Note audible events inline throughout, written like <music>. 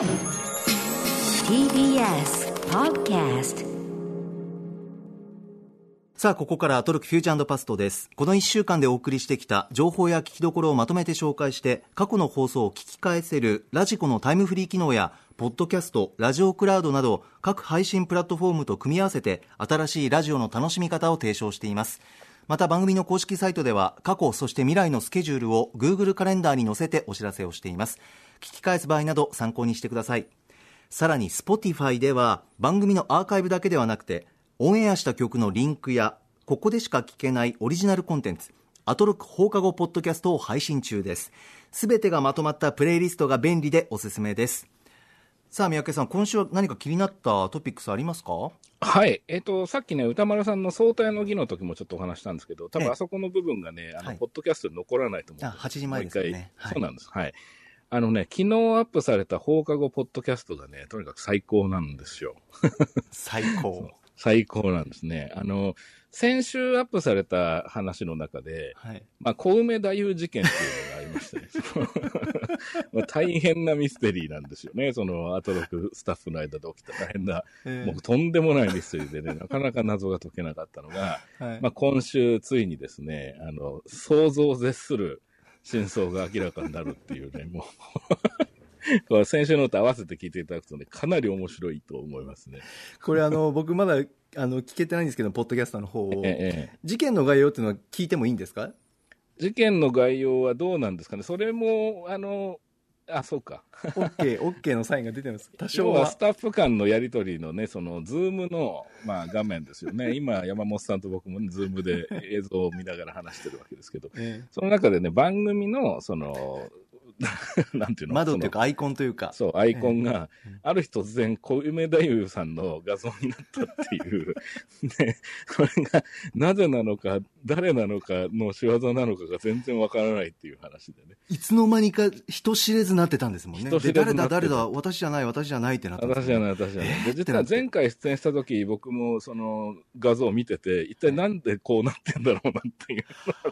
TBS Podcast さあ、ここからトロクフューチャーパストです。この1週間でお送りしてきた情報や聞きどころをまとめて紹介して、過去の放送を聞き返せるラジコのタイムフリー機能や、ポッドキャスト、ラジオクラウドなど、各配信プラットフォームと組み合わせて、新しいラジオの楽しみ方を提唱しています。また番組の公式サイトでは、過去、そして未来のスケジュールを Google カレンダーに載せてお知らせをしています。聞き返す場合など参考にしてください。さらに Spotify では番組のアーカイブだけではなくてオンエアした曲のリンクやここでしか聞けないオリジナルコンテンツアトロック放課後ポッドキャストを配信中ですすべてがまとまったプレイリストが便利でおすすめですさあ三宅さん今週は何か気になったトピックスありますか？はい。えっ、と、さっきね、歌丸さんの相対の儀の時もちょっとお話したんですけど、多ええ分あそこの部分がね、あの、はいポッドキャストに残らないと思うんあ8時前ですよねそうなんです。はい。あのね、昨日アップされた放課後ポッドキャストがね、とにかく最高なんですよ。最高最高なんですね。あの、先週アップされた話の中で、はいまあ、小梅太夫事件っていうのがありましてね <laughs> 大変なミステリーなんですよね。そのアトロクスタッフの間で起きた大変な、えもうとんでもないミステリーでね、なかなか謎が解けなかったのが、はいまあ、今週ついにですね、あの、想像を絶する真相が明らかになるっていうね、もう。<laughs> これ先週のと合わせて聞いていただくとね、かなり面白いと思いますね。これあの <laughs> 僕まだあの聞けてないんですけどポッドキャストの方を。ええええ。事件の概要っていうのは聞いてもいいんですか？事件の概要はどうなんですかね。それも、あの、あ、そうか。OK、OK のサインが出てます。<laughs> 多少は要はス。タッフ間のやり取りのね、その、ズームの、まあ、画面ですよね。<laughs> 今、山本さんと僕も、ね、ズームで映像を見ながら話してるわけですけど、えその中でね、番組の、その、<laughs> なんていうの？え窓っていうかアイコンというか。そう、アイコンがええ、ある日突然、小梅太夫さんの画像になったっていう、<laughs> ね、これが、なぜなのか、誰なのかの仕業なのかが全然わからないっていう話でね。いつの間にか人知れずなってたんですもんね。で誰だ誰だ私じゃない私じゃないってなったんですよね私じゃない、私じゃない。で、実は前回出演した時、僕もその画像を見てて、一体なんでこうなってんだろうなっていう。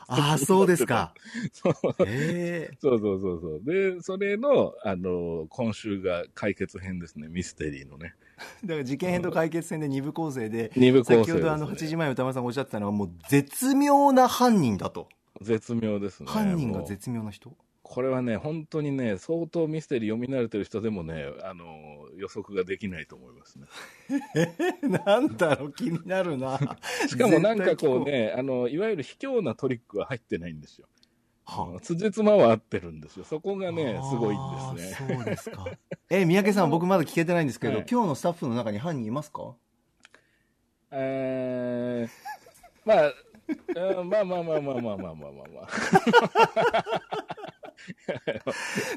ああ、そうですか。<laughs> そうええそうそうそうそう。で、それの、あの、今週が解決編ですね、ミステリーのね。<laughs> だから事件編と解決編で二部構成で、二部構成ね先ほどあの8時前歌丸さんがおっしゃってたのはもう絶妙な犯人だと。絶妙ですね。犯人が絶妙な人？これはね、本当にね、相当ミステリー読み慣れてる人でもね、あの、予測ができないと思いますね。<laughs> なんだろう？気になるな。しかもなんかこうね、あの、いわゆる卑怯なトリックは入ってないんですよ。はあ辻褄は合ってるんですよ。そこがね、すごいんですね。そうですか。<laughs> え、三宅さん、僕まだ聞けてないんですけど、はい今日のスタッフの中に犯人いますか？えー、まあ、うんまあまあまあまあまあまあまあまあまあ。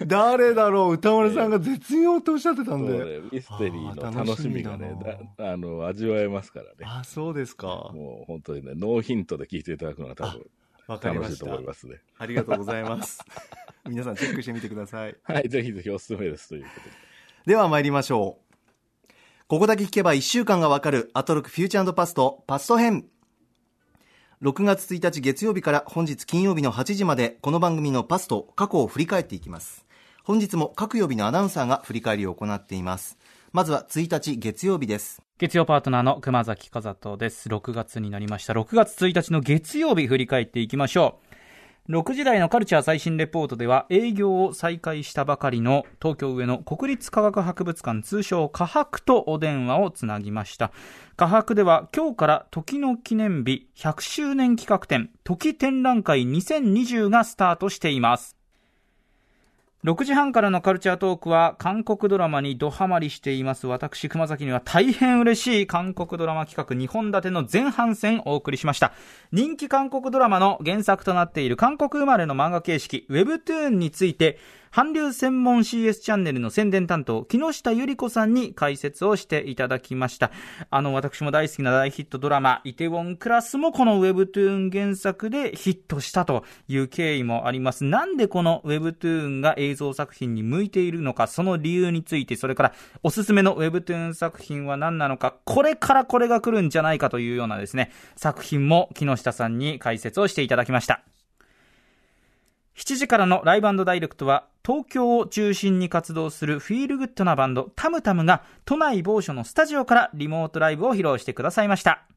誰だろう？歌丸さんが絶妙っておっしゃってたんで。ミステリーの楽しみがねあの、味わえますからね。あ、そうですか。もう本当にね、ノーヒントで聞いていただくのが多分わかりまし楽しいと思いた。ますね。ありがとうございます。<laughs> 皆さんチェックしてみてください。はい、ぜひぜひおすすめですということで。では参りましょう。ここだけ聞けば1週間がわかるアトロックフューチャーパストパスト編。6月1日月曜日から本日金曜日の8時までこの番組のパスト過去を振り返っていきます。本日も各曜日のアナウンサーが振り返りを行っています。まずは1日月曜日です。月曜パートナーの熊崎和人です。6月になりました。6月1日の月曜日振り返っていきましょう。6時台のカルチャー最新レポートでは営業を再開したばかりの東京上野国立科学博物館通称科博とお電話をつなぎました。科博では今日から時の記念日100周年企画展時展覧会2020がスタートしています。6時半からのカルチャートークは韓国ドラマにドハマりしています。私熊崎には大変嬉しい韓国ドラマ企画2本立ての前半戦お送りしました。人気韓国ドラマの原作となっている韓国生まれの漫画形式 Webtoon について韓流専門 CS チャンネルの宣伝担当木下ゆり子さんに解説をしていただきました。あの私も大好きな大ヒットドラマイテウォンクラスもこの Webtoon 原作でヒットしたという経緯もあります。なんでこの Webtoon が映像作品に向いているのかその理由についてそれからおすすめの Webtoon 作品は何なのかこれからこれが来るんじゃないかというようなですね作品も木下さんに解説をしていただきました。7時からのライブダイレクトは、東京を中心に活動するフィールグッドなバンド、タムタムが、都内某所のスタジオからリモートライブを披露してくださいました。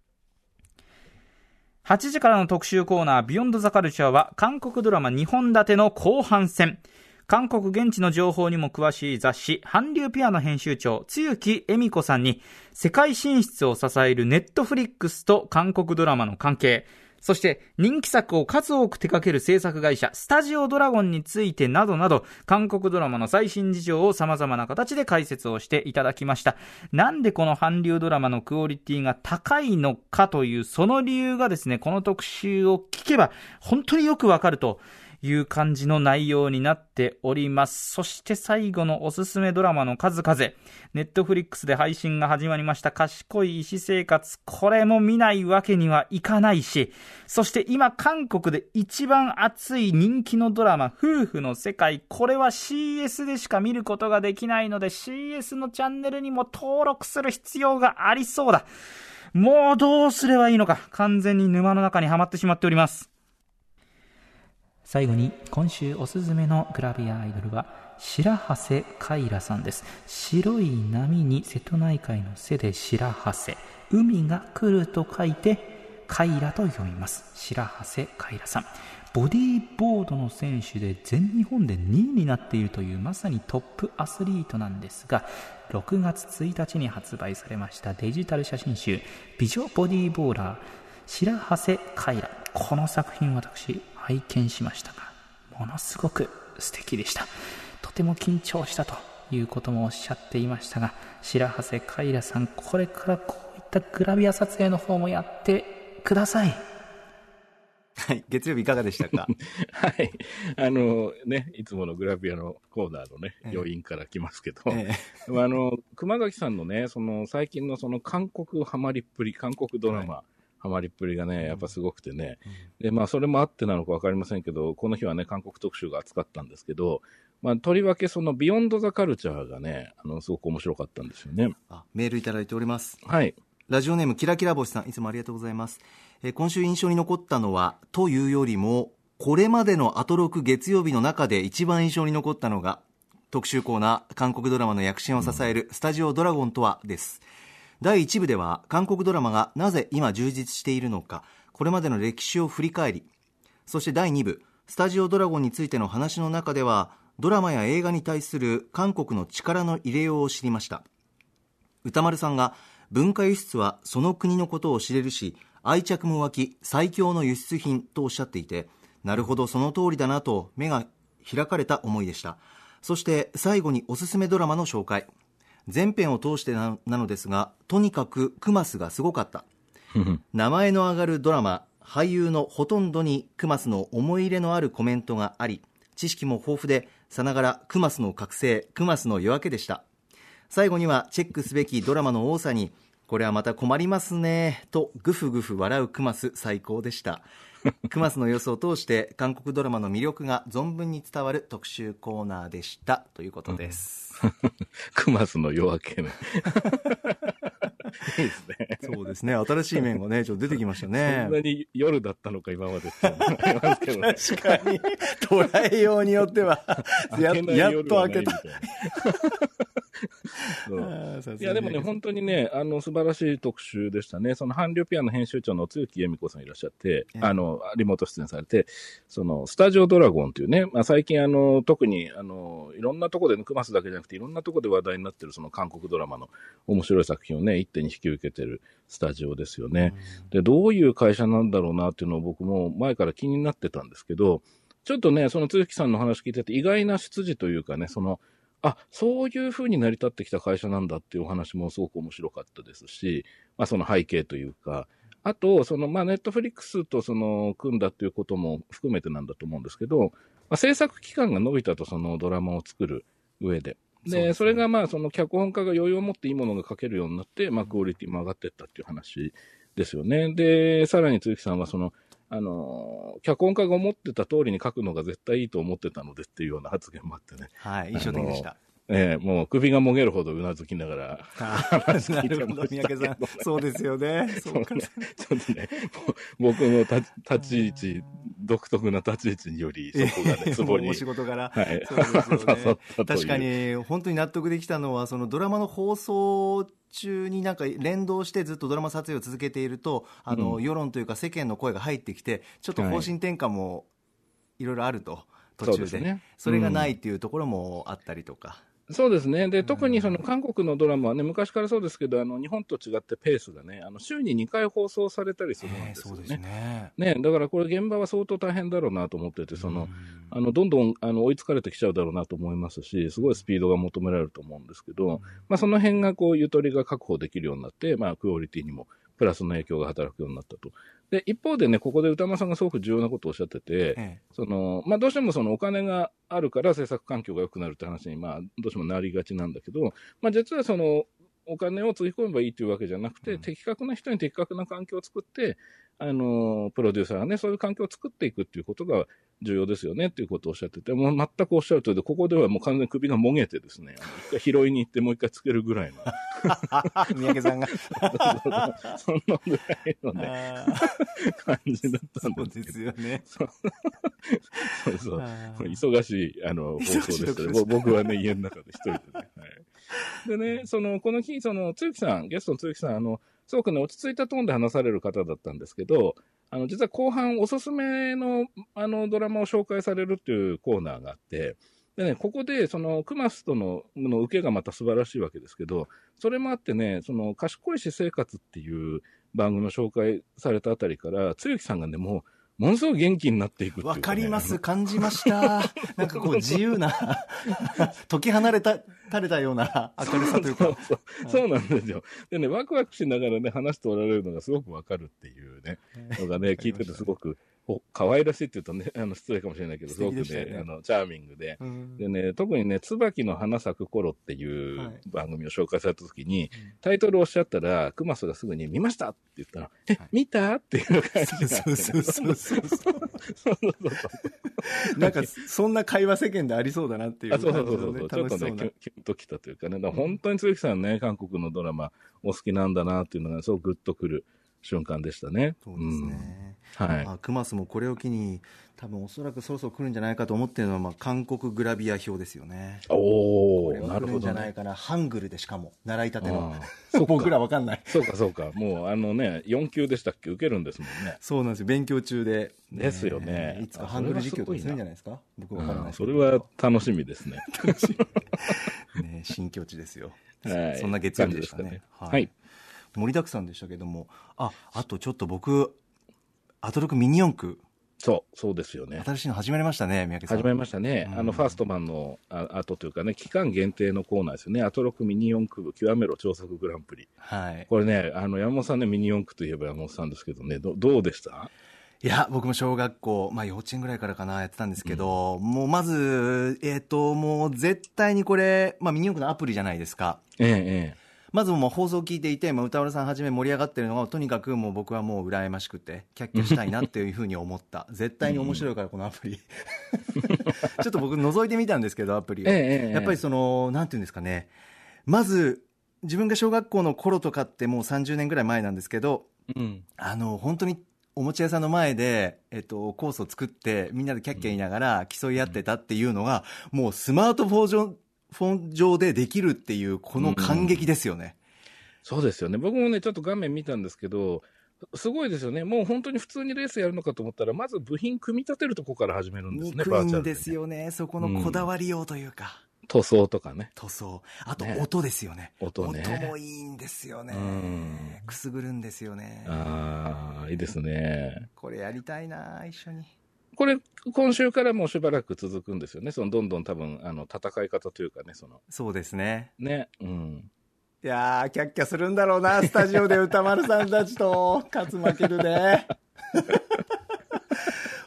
8時からの特集コーナー、ビヨンドザカルチャーは、韓国ドラマ2本立ての後半戦。韓国現地の情報にも詳しい雑誌、韓流ピアの編集長、つゆきえみこさんに、世界進出を支えるネットフリックスと韓国ドラマの関係、そして人気作を数多く手掛ける制作会社、スタジオドラゴンについてなどなど、韓国ドラマの最新事情を様々な形で解説をしていただきました。なんでこの韓流ドラマのクオリティが高いのかという、その理由がですね、この特集を聞けば、本当によくわかるという感じの内容になっております。そして最後のおすすめドラマの数々。ネットフリックスで配信が始まりました賢い医師生活。これも見ないわけにはいかないし、そして今韓国で一番熱い人気のドラマ、夫婦の世界。これは CS でしか見ることができないので CS のチャンネルにも登録する必要がありそうだ。もうどうすればいいのか。完全に沼の中にはまってしまっております。最後に今週おすすめのグラビアアイドルは白瀬カイラさんです。白い波に瀬戸内海の瀬で白羽瀬。海が来ると書いてカイラと読みます。白羽瀬カイラさん。ボディーボードの選手で全日本で2位になっているというまさにトップアスリートなんですが6月1日に発売されましたデジタル写真集。美女ボディーボーラー白羽瀬カイラ。この作品私拝見しましたが、ものすごく素敵でした。とても緊張したということもおっしゃっていましたが、白羽瀬カイラさん、これからこういったグラビア撮影の方もやってください。はい。月曜日いかがでしたか？<laughs> はい。あのね、いつものグラビアのコーナーのね、余韻から来ますけど、ええ、あの、熊崎さんのね、その最近のその韓国ハマりっぷり、韓国ドラマ、はいハマりっぷりがね、やっぱすごくてね。で、まあ、それもあってなのかわかりませんけど、この日はね、韓国特集が扱ったんですけど、まあ、とりわけそのビヨンドザカルチャーがね、あの、すごく面白かったんですよね。あ、メールいただいております。はい。ラジオネームキラキラ星さん、いつもありがとうございます。えー、今週印象に残ったのは、というよりも、これまでのアトロク月曜日の中で一番印象に残ったのが、特集コーナー、韓国ドラマの躍進を支えるスタジオドラゴンとはです。第1部では韓国ドラマがなぜ今充実しているのかこれまでの歴史を振り返りそして第2部スタジオドラゴンについての話の中ではドラマや映画に対する韓国の力の入れようを知りました。歌丸さんが文化輸出はその国のことを知れるし愛着も湧き最強の輸出品とおっしゃっていてなるほどその通りだなと目が開かれた思いでした。そして最後におすすめドラマの紹介。全編を通してなのですがとにかくクマスがすごかった。名前の上がるドラマ俳優のほとんどにクマスの思い入れのあるコメントがあり知識も豊富でさながらクマスの覚醒クマスの夜明けでした。最後にはチェックすべきドラマの多さにこれはまた困りますねとグフグフ笑うクマス最高でした <laughs> クマスの様子を通して韓国ドラマの魅力が存分に伝わる特集コーナーでした。ということです、<laughs> クマスの夜明けね <laughs> いいですね。そうですね。新しい面がね、ちょっと出てきましたね。そんなに夜だったのか、今までって思いますけど、ね、確かに。<laughs> 捉えようによっては、<laughs> ややっと開けた。いや、でもね、本当にね、あの、素晴らしい特集でしたね。その、韓流ピアの編集長の露木恵美子さんいらっしゃって、あの、リモート出演されて、その、スタジオドラゴンっていうね、まあ、最近、あの、特に、あの、いろんなとこで、クマスだけじゃなくて、いろんなとこで話題になってる、その、韓国ドラマの面白い作品をね、一手に引き受けてるスタジオですよね。で、どういう会社なんだろうなっていうのを僕も前から気になってたんですけど、ちょっとね、その都木さんの話聞いてて、意外な出自というかね、その、あ、そういうふうに成り立ってきた会社なんだっていうお話もすごく面白かったですし、まあその背景というか、あと、その、まあ、ネットフリックスとその、組んだっていうことも含めてなんだと思うんですけど、まあ、制作期間が伸びたと、そのドラマを作る上で。で、そ、ね,、れがまあ、その脚本家が余裕を持っていいものが書けるようになって、まあ、クオリティも上がっていったっていう話ですよね。で、さらに鈴木さんはその、あの、脚本家が思ってた通りに書くのが絶対いいと思ってたのでっていうような発言もあってね。はい、印象的でした。ええもう首がもげるほどうなずきながら、話聞いてましたけど三宅さん。そうですよ <laughs> ね。そうか。ちょっとね、僕の立ち位置、独特な立ち位置により、そこがね、ツボに。<laughs> お仕事柄。はい。そうですよね <laughs> 確か。に、本当に納得できたのは、そのドラマの放送中になんか連動してずっとドラマ撮影を続けていると、あの、うん世論というか世間の声が入ってきて、ちょっと方針転換もいろいろあると、途中で。そねそれがないっていうところもあったりとか。そうですね。で、特にその韓国のドラマはね、昔からそうですけど、あの、日本と違ってペースがね、あの、週に2回放送されたりするんですよね。ね。ね、だからこれ現場は相当大変だろうなと思ってて、その、うんあの、どんどん、あの、追いつかれてきちゃうだろうなと思いますし、すごいスピードが求められると思うんですけど、まあ、その辺がこう、ゆとりが確保できるようになって、まあ、クオリティにもプラスの影響が働くようになったと。で、一方でね、ここで歌間さんがすごく重要なことをおっしゃってて、ええ。その、まあ、どうしてもそのお金があるから制作環境が良くなるって話に、まあ、どうしてもなりがちなんだけど、まあ、実はその、お金をつぎ込めばいいというわけじゃなくて、うん的確な人に的確な環境を作って、あの、プロデューサーがね、そういう環境を作っていくっていうことが重要ですよねっていうことをおっしゃってて、もう全くおっしゃる通りで、ここではもう完全に首がもげてですね、一回拾いに行ってもう一回つけるぐらいの、<laughs> 三宅さんが。<laughs> そんなぐらいのね、感じだったんそうでですよね。そうそう。忙しい、あの、放送でしたね。僕はね、家の中で一人でね。はい。<laughs> でね、その、この日、その、つゆきさん、ゲストのつゆきさん、あの、すごくね、落ち着いたトーンで話される方だったんですけど、あの、実は後半、おすすめの、あの、ドラマを紹介されるっていうコーナーがあって、でね、ここで、その、クマスとの、の受けがまた素晴らしいわけですけど、それもあってね、その、賢い私生活っていう番組を紹介されたあたりから、つゆきさんがね、もう、ものすごい元気になっていくっていうか、ね。わかります、感じました。<laughs> なんかこう自由な、<laughs> 解き放れた、垂れたような明るさというか。そうなんですよ。でね、ワクワクしながらね、話しておられるのがすごくわかるっていうね、のがね、聞いててすごく、お可愛らしいって言うとね、<laughs> あの、失礼かもしれないけど、すごくねね、あの、チャーミングで。うん。でね、特にね、椿の花咲く頃っていはい。う番組を紹介された時に、タイトルをおっしゃったら、クマスがすぐに見ましたって言ったら、え、見た？っていう感じそうで。そうそうそう。そうなんか、そんな会話世間でありそうだなっていうあそうそうそうそう、ちょっとね、キュン。ときたというかね、だから本当に鈴木さんね、韓国のドラマお好きなんだなっていうのが、すごくグッとくる瞬間でしたね。そうですね。うん。はい。まあ、クマスもこれを機に、多分おそらくそろそろ来るんじゃないかと思ってるのは、まあ、韓国グラビア表ですよね。おこれー、なるほどじゃないね。かな。ハングルでしかも、習いたての <laughs> そっか僕らわかんない。そうかそうか。もうあのね、4級でしたっけ？受けるんですもんね。そうなんですよ。勉強中で。ですよねいつかハングル実況とかするんじゃないですか？僕わからないそれは楽しみですね。<laughs> ね、新境地ですよ。はいそんな月曜日でしたねはい。盛りだくさんでしたけども、あ、あとちょっと僕、アトロクミニ四駆、そう、そうですよね。新しいの始まりましたね、三宅さん。始まりましたね。うんあの、ファーストマンのあ後というかね、期間限定のコーナーですよね。アトロクミニ四駆部極めろ超速グランプリ。はい。これね、あの、山本さんね、ミニ四駆といえば山本さんですけどね、どどうでした？いや、僕も小学校、まあ幼稚園ぐらいからかな、やってたんですけど、もうまず、えっ、と、もう絶対にこれ、まあミニ四駆のアプリじゃないですか。ええ、えまずもう放送を聞いていて、まあ、歌丸さんはじめ盛り上がってるのが、とにかくもう僕はもう羨ましくて、キャッキャしたいなっていうふうに思った。絶対に面白いから、このアプリ。<laughs> ちょっと僕覗いてみたんですけど、アプリを。ええええやっぱりその、なんていうんですかね。まず、自分が小学校の頃とかってもう30年ぐらい前なんですけど、え。うん。あの、本当におもちゃ屋さんの前で、えっと、コースを作って、みんなでキャッキャ言いながら競い合ってたっていうのが、もうスマートフォン上、フォン上でできるっていう、この感激ですよね。そうですよね。僕もね、ちょっと画面見たんですけど、すごいですよね。もう本当に普通にレースやるのかと思ったら、まず部品組み立てるとこから始めるんですね、バーチャルですよね。そこのこだわりようというか、塗装とかね。塗装。あとね音ですよね。音ね音もいいんですよねうん。くすぐるんですよね。ああ、いいですね。これやりたいな一緒に。これ、今週からもうしばらく続くんですよね。その、どんどん多分、あの、戦い方というかね、その、そうですね。ね。うん。いやー、キャッキャするんだろうな、スタジオで歌丸さんたちと、勝つ負けるで。<laughs>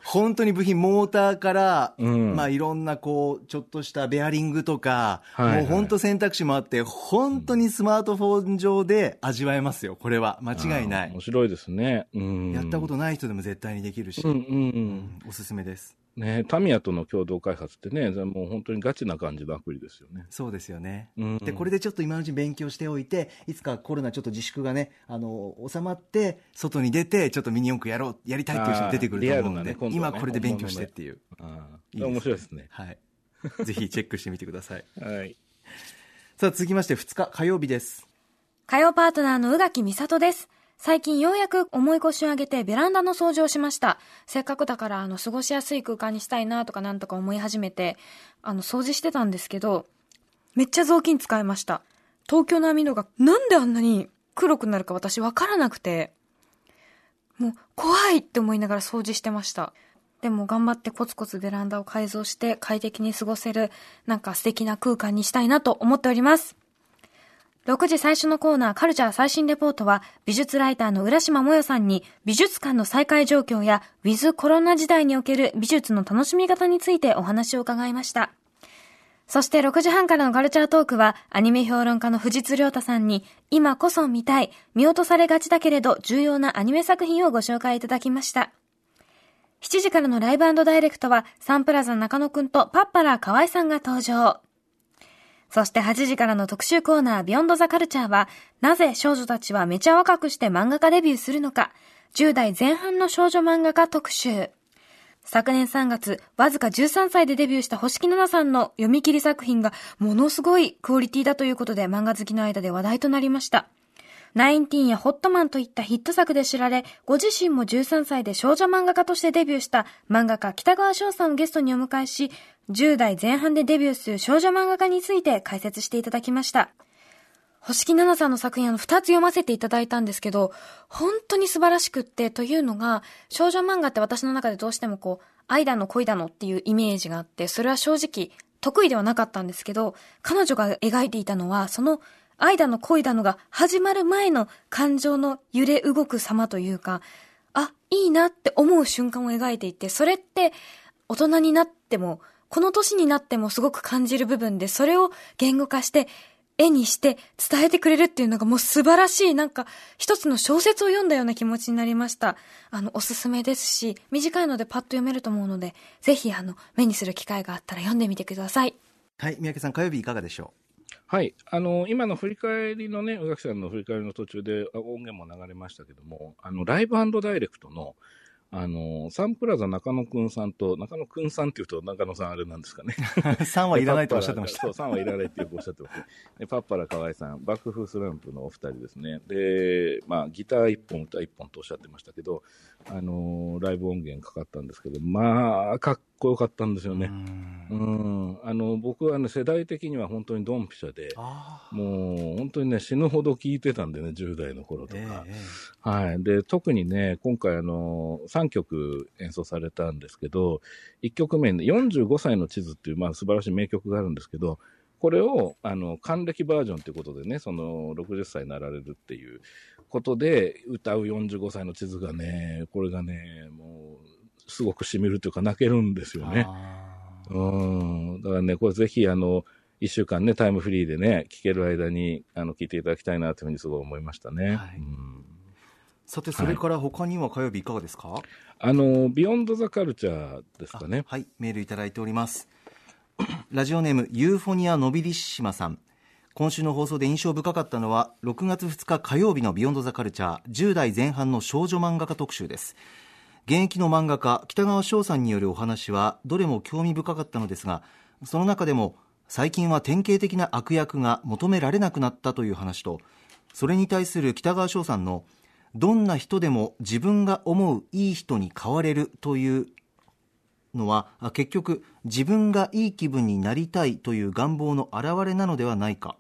本当に部品、モーターから、うんまあいろんなこう、ちょっとしたベアリングとか、はいはいもう本当選択肢もあって、本当にスマートフォン上で味わえますよ、これは。間違いない面。白いですね。うん。やったことない人でも絶対にできるし、うんうんううんんおすすめです。ね、タミヤとの共同開発ってね、もう本当にガチな感じのアプリですよね。そうですよね。うんで、これでちょっと今のうちに勉強しておいて、いつかコロナちょっと自粛がね、あの、収まって、外に出て、ちょっとミニ四駆やろう、やりたいっていう人出てくると思うので、ねね今これで勉強してっていう。ああいいですね面白いですね。はい。<laughs> ぜひチェックしてみてください。はい。さあ、続きまして2日火曜日です。火曜パートナーの宇垣美里です。最近ようやく重い腰を上げてベランダの掃除をしました。せっかくだからあの過ごしやすい空間にしたいなとかなんとか思い始めて、あの掃除してたんですけど、めっちゃ雑巾使いました。東京の網戸がなんであんなに黒くなるか私わからなくて、もう怖いって思いながら掃除してました。でも頑張ってコツコツベランダを改造して快適に過ごせるなんか素敵な空間にしたいなと思っております。6時最初のコーナーカルチャー最新レポートは美術ライターの浦島もよさんに美術館の再開状況やウィズコロナ時代における美術の楽しみ方についてお話を伺いました。そして6時半からのカルチャートークはアニメ評論家の藤津亮太さんに今こそ見たい、見落とされがちだけれど重要なアニメ作品をご紹介いただきました。7時からのライブダイレクトはサンプラザ中野くんとパッパラー河合さんが登場。そして8時からの特集コーナービヨンドザカルチャーは、なぜ少女たちはめちゃ若くして漫画家デビューするのか、10代前半の少女漫画家特集。昨年3月、わずか13歳でデビューした星木奈々さんの読み切り作品がものすごいクオリティだということで漫画好きの間で話題となりました。ナインティーンやホットマンといったヒット作で知られ、ご自身も13歳で少女漫画家としてデビューした漫画家北川翔さんをゲストにお迎えし、10代前半でデビューする少女漫画家について解説していただきました。星木奈々さんの作品あの2つ読ませていただいたんですけど、本当に素晴らしくって、というのが、少女漫画って私の中でどうしてもこう、愛だの恋だのっていうイメージがあって、それは正直得意ではなかったんですけど、彼女が描いていたのは、その愛だの恋だのが始まる前の感情の揺れ動く様というか、あ、いいなって思う瞬間を描いていて、それって大人になっても、この年になってもすごく感じる部分で、それを言語化して、絵にして伝えてくれるっていうのがもう素晴らしい、なんか一つの小説を読んだような気持ちになりました。あの、おすすめですし、短いのでパッと読めると思うので、ぜひあの、目にする機会があったら読んでみてください。はい、三宅さん、火曜日いかがでしょう？はい。あの、今の振り返りのね、宇垣さんの振り返りの途中で音源も流れましたけども、あの、ライブダイレクトの、あの、サンプラザ中野くんさんと、中野くんさんっていうと中野さんあれなんですかね。<laughs> う ?3 はいらないとおっしゃってました。<laughs> そう、3はいらないってよくおっしゃってます、ね。でパッパラ河合さん、爆風スランプのお二人ですね。で、まあ、ギター一本、歌一本とおっしゃってましたけど、あのーライブ音源かかったんですけど、まあ、かっこよかったんですよね。うん。あの、僕はね、世代的には本当にドンピシャで、あもう本当にね、死ぬほど聴いてたんでね、10代の頃とーか。えええはい。で、特にね、今回あの、3曲演奏されたんですけど、1曲目に45歳の地図っていう、まあ素晴らしい名曲があるんですけど、これを、あの、還暦バージョンということでね、その、60歳になられるっていうことで、歌う45歳の地図がね、これがね、もう、すごく染みるというか泣けるんですえよね。あうん。だからね、これぜひ、あの、一週間ね、タイムフリーでね、聴ける間に、あの、聴いていただきたいなというふうにすごい思いましたね。はいうんーさて、それから他には火曜日いかがですか、あの、ビヨンドザカルチャーですかね。あはい、メールいただいております。<clears throat> ラジオネーム、ユーフォニアのびりしまさん。今週の放送で印象深かったのは、6月2日火曜日のビヨンドザカルチャー、10代前半の少女漫画家特集です。現役の漫画家、きたがわ翔さんによるお話は、どれも興味深かったのですが、その中でも、最近は典型的な悪役が求められなくなったという話と、それに対する北川翔さんの、どんな人でも自分が思ういい人に変われるというのは結局自分がいい気分になりたいという願望の表れなのではないか。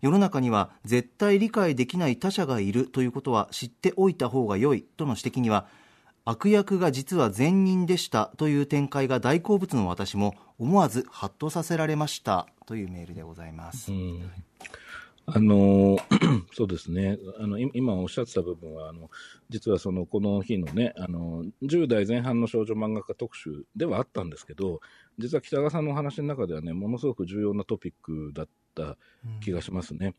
世の中には絶対理解できない他者がいるということは知っておいた方が良いとの指摘には悪役が実は善人でしたという展開が大好物の私も思わずハッとさせられましたというメールでございます、あの <clears throat> そうですね。あの、今おっしゃってた部分は、あの、実はその、この日のね、あの、10代前半の少女漫画家特集ではあったんですけど、実は北川さんのお話の中ではね、ものすごく重要なトピックだった気がしますね。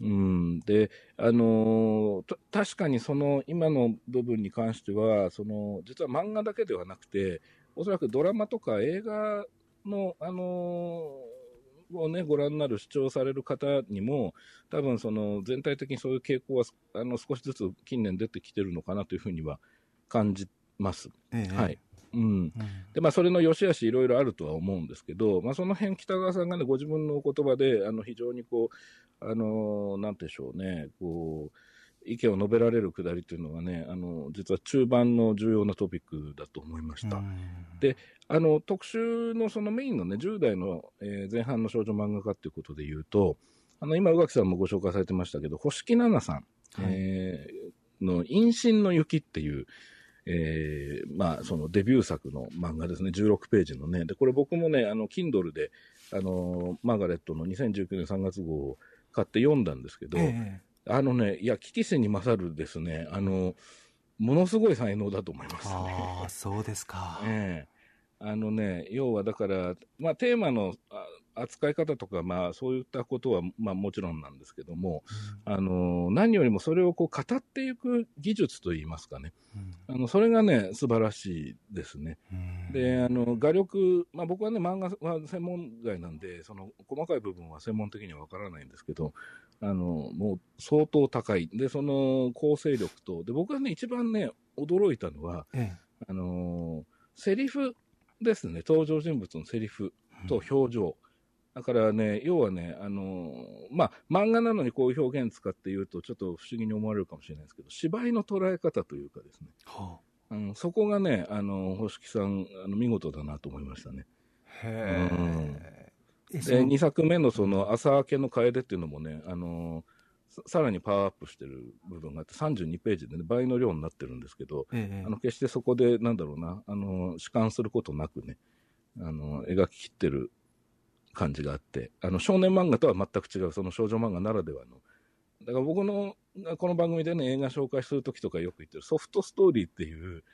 うん、で、あの確かにその今の部分に関しては、その実は漫画だけではなくて、おそらくドラマとか映画の、あのをね、ご覧になる、視聴される方にも、多分その全体的にそういう傾向はあの少しずつ近年出てきてるのかなというふうには感じます。ええはい。うん。うんで、まあ、それの良し悪しいろいろあるとは思うんですけど、まあ、その辺、北川さんがね、ご自分のお言葉で、あの、非常にこう、あの、なんてでしょうね、こう、意見を述べられるくだりというのがね、あの、実は中盤の重要なトピックだと思いました。うんであの、特集のそのメインのね、10代の、えー前半の少女漫画家っていうことで言うと、あの、今、宇垣さんもご紹介されてましたけど、星木奈々さん、はいえーの、陰神の雪っていう、えーまあ、そのデビュー作の漫画ですね、16ページのね。で、これ僕もね、あの、Kindle で、あの、マーガレットの2019年3月号を買って読んだんですけど、えあのね、いや、危機戦に勝るですね、あの、ものすごい才能だと思いますね。ああ、そうですか。<laughs> ええあのね、要はだから、まあ、テーマのあ扱い方とか、まあ、そういったことは、まあ、もちろんなんですけども、あの何よりもそれをこう語っていく技術といいますかね、うんあのそれがね、素晴らしいですね。うんで、あの画力、まあ、僕はね、漫画は専門外なんで、その細かい部分は専門的にはわからないんですけど、あのもう相当高い、で、その構成力と、で僕がね、一番ね、驚いたのは、えあのーセリフですね、登場人物のセリフと表情。だからね、要はね、あのーまあ、漫画なのにこういう表現使って言うと、ちょっと不思議に思われるかもしれないですけど、芝居の捉え方というかですね、はうん、そこがね、あのー星木さん、あの見事だなと思いましたね。あへえ。えそで、の2作目のその朝明けの楓っていうのもね、あのーささらにパワーアップしてる部分があって、32ページでね、倍の量になってるんですけど、ええあの決してそこで、なんだろうな、あの主観することなくね、あの描ききってる感じがあって、あの少年漫画とは全く違う、その少女漫画ならではの。だから僕のこの番組でね、映画紹介するときとかよく言ってるソフトストーリーっていう、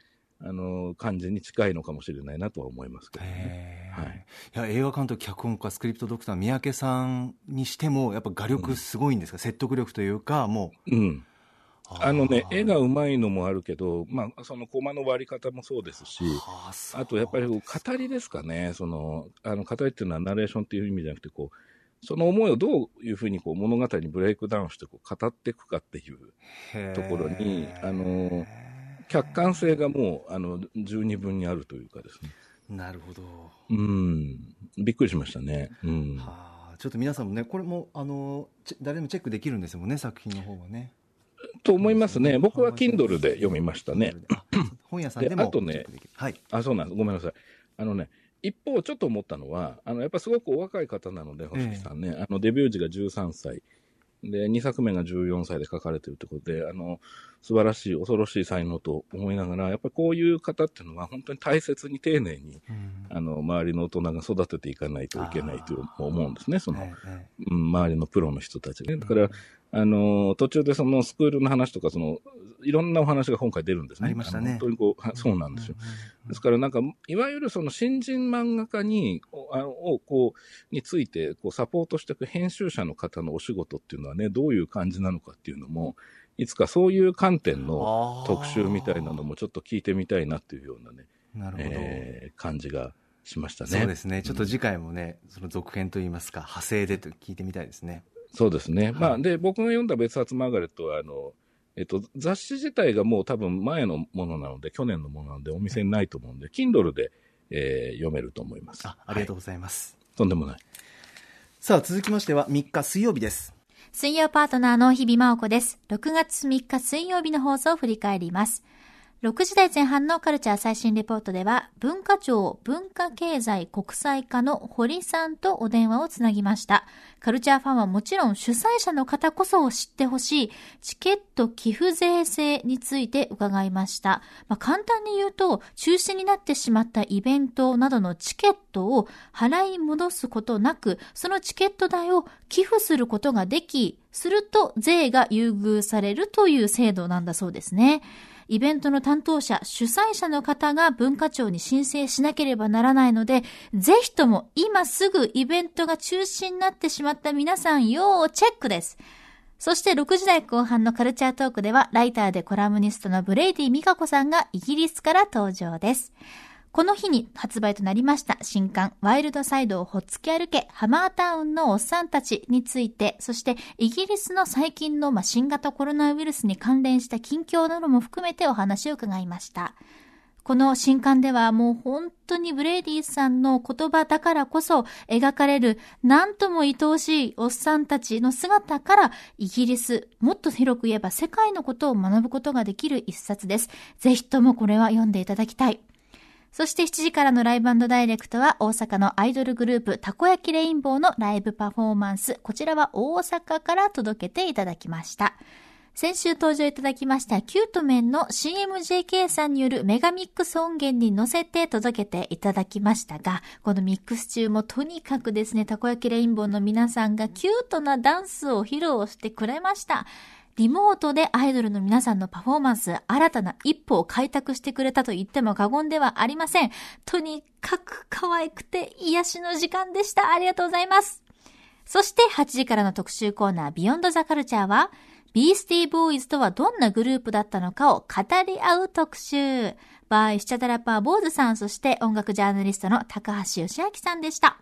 あの感じに近いのかもしれないなとは思いますけどね。はい。いや映画監督、脚本家、スクリプトドクター、三宅さんにしても、やっぱ画力すごいんですか、説得力というか、もう。ん。う、あのね、絵ががうまいのもあるけど、まあ、そのコマの割り方もそうですし、あとやっぱり語りですかね、そのあの語りっていうのはナレーションっていう意味じゃなくてこう、その思いをどういうふうにこう物語にブレイクダウンしてこう語っていくかっていう、ところにあの客観性がもうあの十二分にあるというかですね、なるほど、うん、びっくりしましたね。うんはあ、ちょっと皆さんもね、これもあの誰でもチェックできるんですもんね、作品の方はね。と思いますね、僕は Kindle で読みましたね。あ。本屋さんでもであとねチェックできるはい、あ、そうなんです。ごめんなさい。あのね、一方、ちょっと思ったのは、あの、やっぱすごくお若い方なので、星木さんね、あの、デビュー時が13歳。で、2作目が14歳で書かれてるってことで、あの、素晴らしい、恐ろしい才能と思いながら、やっぱりこういう方っていうのは、本当に大切に丁寧に、うん。あの、周りの大人が育てていかないといけないと思うんですね、その、うん周りのプロの人たちね。だから、あの、途中でそのスクールの話とか、その、いろんなお話が今回出るんですね。ありましたね本当にこう、はそうなんですよ。ですからなんか、いわゆるその新人漫画家に、あのをこう、について、こう、サポートしていく編集者の方のお仕事っていうのはね、どういう感じなのかっていうのも、いつかそういう観点の特集みたいなのもちょっと聞いてみたいなっていうようなね、なるほど、えー感じがしましたね。そうですね、ちょっと次回もね、その続編といいますか、派生でと聞いてみたいですね。そうですね。まあ、で、僕が読んだ別冊マーガレットは、あの、えっと、雑誌自体がもう多分前のものなので、去年のものなので、お店にないと思うんで、Kindle で、えー読めると思います。あありがとうはございます。いとんでもない。さあ、続きましては3日水曜日です。水曜パートナーの日々真央子です。6月3日水曜日の放送を振り返ります。6時台前半のカルチャー最新レポートでは、文化庁文化経済国際課の堀さんとお電話をつなぎました。カルチャーファンはもちろん主催者の方こそ知ってほしいチケット寄付税制について伺いました。まあ、簡単に言うと、中止になってしまったイベントなどのチケットを払い戻すことなく、そのチケット代を寄付することができ、すると税が優遇されるという制度なんだそうですね。イベントの担当者、主催者の方が文化庁に申請しなければならないので、ぜひとも今すぐイベントが中止になってしまった皆さん、要チェックです。そして6時台後半のカルチャートークでは、ライターでコラムニストのブレイディ・ミカコさんがイギリスから登場です。この日に発売となりました新刊、ワイルドサイドをほっつき歩け、ハマータウンのおっさんたちについて、そしてイギリスの最近の、新型コロナウイルスに関連した近況なども含めてお話を伺いました。この新刊ではもう本当にブレイディさんの言葉だからこそ描かれる何とも愛おしいおっさんたちの姿からイギリス、もっと広く言えば世界のことを学ぶことができる一冊です。ぜひともこれは読んでいただきたい。そして7時からのライブダイレクトは大阪のアイドルグループたこ焼きレインボーのライブパフォーマンス。こちらは大阪から届けていただきました。先週登場いただきましたキュートメンの CMJK さんによるメガミックス音源に乗せて届けていただきましたが、このミックス中もとにかくですね、たこ焼きレインボーの皆さんがキュートなダンスを披露してくれました。リモートでアイドルの皆さんのパフォーマンス、新たな一歩を開拓してくれたと言っても過言ではありません。とにかく可愛くて癒しの時間でした。ありがとうございます。そして8時からの特集コーナー、ビヨンドザカルチャーは、ビースティーボーイズとはどんなグループだったのかを語り合う特集。バーイシチャダラパー坊主さん、そして音楽ジャーナリストの高橋義明さんでした。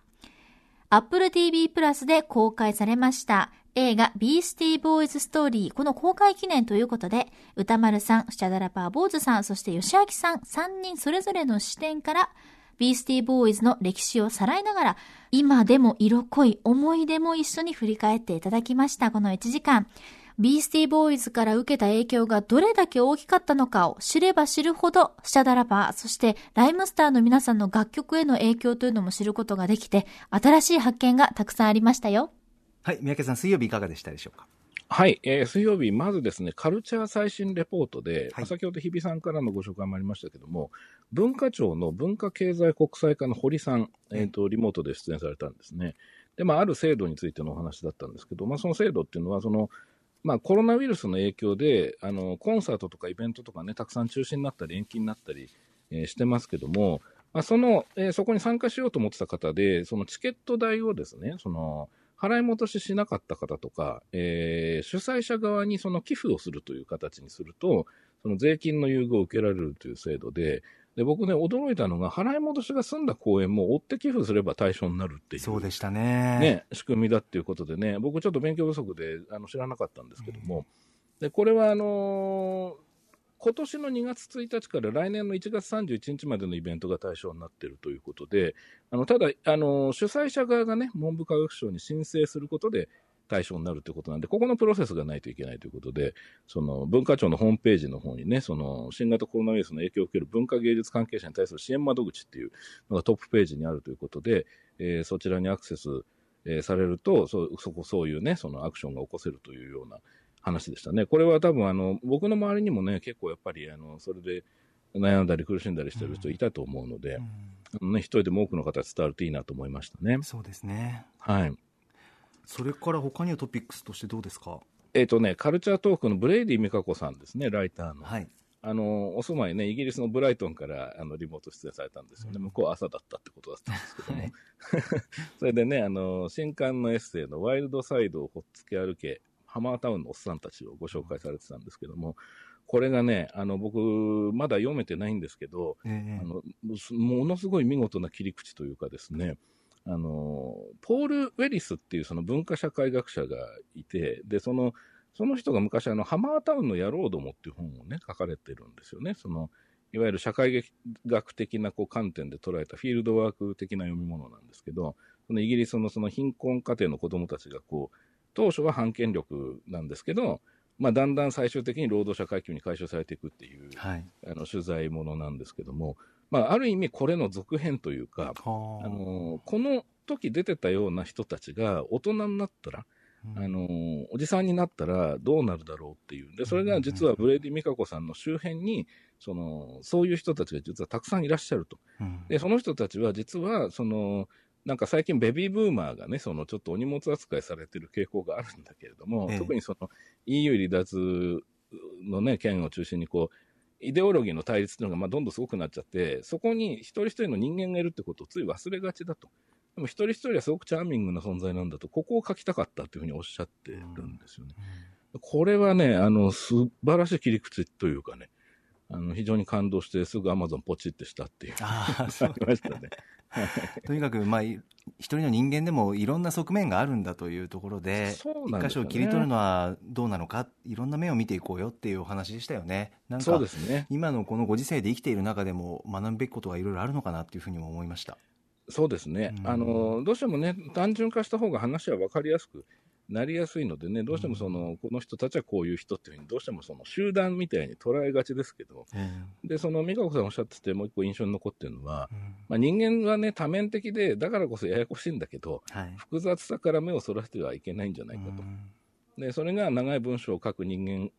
Apple TV プラスで公開されました映画ビースティーボーイズストーリー、この公開記念ということで、歌丸さん、シャダラパー坊主さん、そして吉明さん、3人それぞれの視点から、ビースティーボーイズの歴史をさらいながら、今でも色濃い思い出も一緒に振り返っていただきました、この1時間。ビースティーボーイズから受けた影響がどれだけ大きかったのかを知れば知るほど、シャダラバー、そしてライムスターの皆さんの楽曲への影響というのも知ることができて、新しい発見がたくさんありましたよ。はい、三宅さん、水曜日いかがでしたでしょうか？はい、えー、水曜日、まずですね、カルチャー最新レポートで、はい、先ほど日比さんからのご紹介もありましたけども、文化庁の文化経済国際課の堀さん、えっ、ー、と、リモートで出演されたんですね。で、まあ、ある制度についてのお話だったんですけど、まあ、その制度っていうのは、その、まあ、コロナウイルスの影響であのコンサートとかイベントとかねたくさん中止になったり延期になったり、えー、してますけども、まあ、その、えー、そこに参加しようと思ってた方でそのチケット代をですねその払い戻ししなかった方とか、えー、主催者側にその寄付をするという形にするとその税金の優遇を受けられるという制度で、で、僕ね、驚いたのが、払い戻しが済んだ公演も追って寄付すれば対象になるっていう。そうでしたね。ね、仕組みだっていうことでね、僕ちょっと勉強不足であの知らなかったんですけども、うん、で、これはあのー、今年の2月1日から来年の1月31日までのイベントが対象になっているということで、あのただ、あの主催者側がね、文部科学省に申請することで、対象になるということなんで、ここのプロセスがないといけないということで、その文化庁のホームページの方にね、その新型コロナウイルスの影響を受ける文化芸術関係者に対する支援窓口っていうのがトップページにあるということで、えー、そちらにアクセス、えー、されると、そ、そこ、そういうね、そのアクションが起こせるというような話でしたね。これは多分、あの、僕の周りにもね、結構やっぱり、あの、それで悩んだり苦しんだりしてる人いたと思うので、うん、ね、一人でも多くの方伝わるといいなと思いましたね。そうですね。はい。それから他にはトピックスとしてどうですか？えっ、ー、とね、カルチャートークのブレイディ・ミカコさんですね、ライターの。はい。あの、お住まいね、イギリスのブライトンからあのリモート出演されたんですよね。うん、向こうは朝だったってことだったんですけども。はい、それでね、あの、新刊のエッセイのワイルドサイドをほっつき歩け、ハマータウンのおっさんたちをご紹介されてたんですけども、これがね、あの、僕、まだ読めてないんですけど、えー、あのものすごい見事な切り口というかですね、あの、ポール・ウェリスっていうその文化社会学者がいて、で、その、その人が昔あの、ハマータウンの野郎どもっていう本をね、書かれてるんですよね。その、いわゆる社会学的なこう観点で捉えたフィールドワーク的な読み物なんですけど、そのイギリスのその貧困家庭の子供たちがこう、当初は反権力なんですけど、まあ、だんだん最終的に労働者階級に解消されていくっていう、はい、あの取材ものなんですけども、まあ、ある意味これの続編というか、あ。のこの時出てたような人たちが大人になったら、あのおじさんになったらどうなるだろうっていう。で、それが実はブレイディ・ミカコさんの周辺に、その、そういう人たちが実はたくさんいらっしゃると。で、その人たちは実は、その、なんか最近ベビーブーマーがね、そのちょっとお荷物扱いされてる傾向があるんだけれども、ええ、特にその EU 離脱のね、件を中心にこう、イデオロギーの対立っていうのがまあどんどんすごくなっちゃって、そこに一人一人の人間がいるってことをつい忘れがちだと。でも一人一人はすごくチャーミングな存在なんだと、ここを書きたかったっていうふうにおっしゃってるんですよね。これはね、あの、素晴らしい切り口というかね、あの、非常に感動して、すぐアマゾンポチってしたっていう。ああ、<laughs> そうありましたね。<laughs> とにかく、まあ、い一人の人間でもいろんな側面があるんだというところで、そうなんですよね一箇所を切り取るのはどうなのか、いろんな面を見ていこうよっていうお話でしたよね。なんそうかですね。今のこのご時世で生きている中でも学ぶべきことがいろいろあるのかなっていうふうにも思いました。そうですね、うんあのどうしてもね、単純化した方が話は分かりやすくなりやすいのでね、どうしてもその、この人たちはこういう人っていうふうに、どうしてもその集団みたいに捉えがちですけど、でその美香子さんおっしゃってて、もう一個印象に残ってるのは、まあ、人間はね、多面的で、だからこそややこしいんだけど、はい。複雑さから目をそらしてはいけないんじゃないかと。でそれが長い文章を書く人間